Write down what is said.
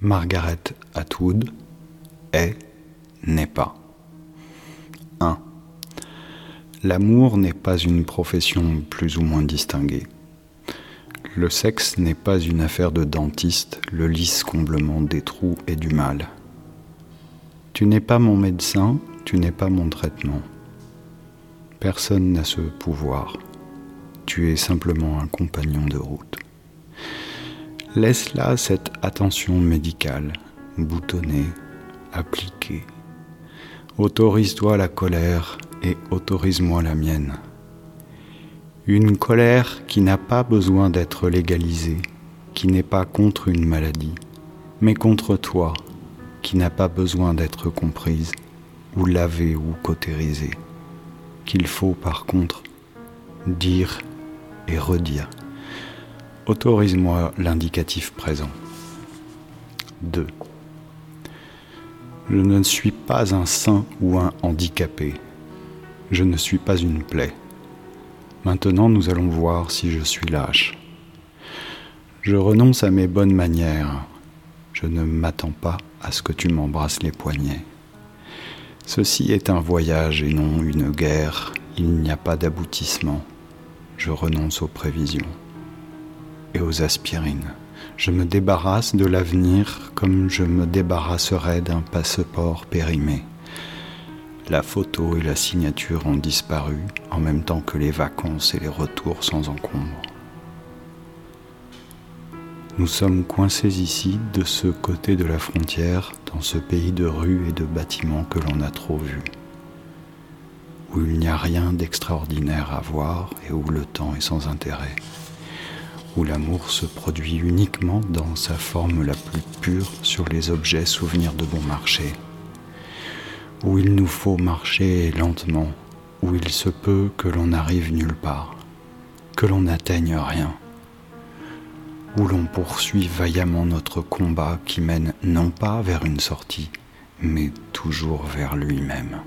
Margaret Atwood est, n'est pas. 1. L'amour n'est pas une profession plus ou moins distinguée. Le sexe n'est pas une affaire de dentiste, le lisse comblement des trous et du mal. Tu n'es pas mon médecin, tu n'es pas mon traitement. Personne n'a ce pouvoir. Tu es simplement un compagnon de route. Laisse là cette attention médicale, boutonnée, appliquée. Autorise-toi la colère et autorise-moi la mienne. Une colère qui n'a pas besoin d'être légalisée, qui n'est pas contre une maladie, mais contre toi, qui n'a pas besoin d'être comprise, ou lavée ou cautérisée, qu'il faut par contre dire et redire. Autorise-moi l'indicatif présent. 2. Je ne suis pas un saint ou un handicapé. Je ne suis pas une plaie. Maintenant nous allons voir si je suis lâche. Je renonce à mes bonnes manières. Je ne m'attends pas à ce que tu m'embrasses les poignets. Ceci est un voyage et non une guerre. Il n'y a pas d'aboutissement. Je renonce aux prévisions et aux aspirines. Je me débarrasse de l'avenir comme je me débarrasserais d'un passeport périmé. La photo et la signature ont disparu en même temps que les vacances et les retours sans encombre. Nous sommes coincés ici de ce côté de la frontière, dans ce pays de rues et de bâtiments que l'on a trop vus, où il n'y a rien d'extraordinaire à voir et où le temps est sans intérêt où l'amour se produit uniquement dans sa forme la plus pure sur les objets souvenirs de bon marché, où il nous faut marcher lentement, où il se peut que l'on n'arrive nulle part, que l'on n'atteigne rien, où l'on poursuit vaillamment notre combat qui mène non pas vers une sortie, mais toujours vers lui-même.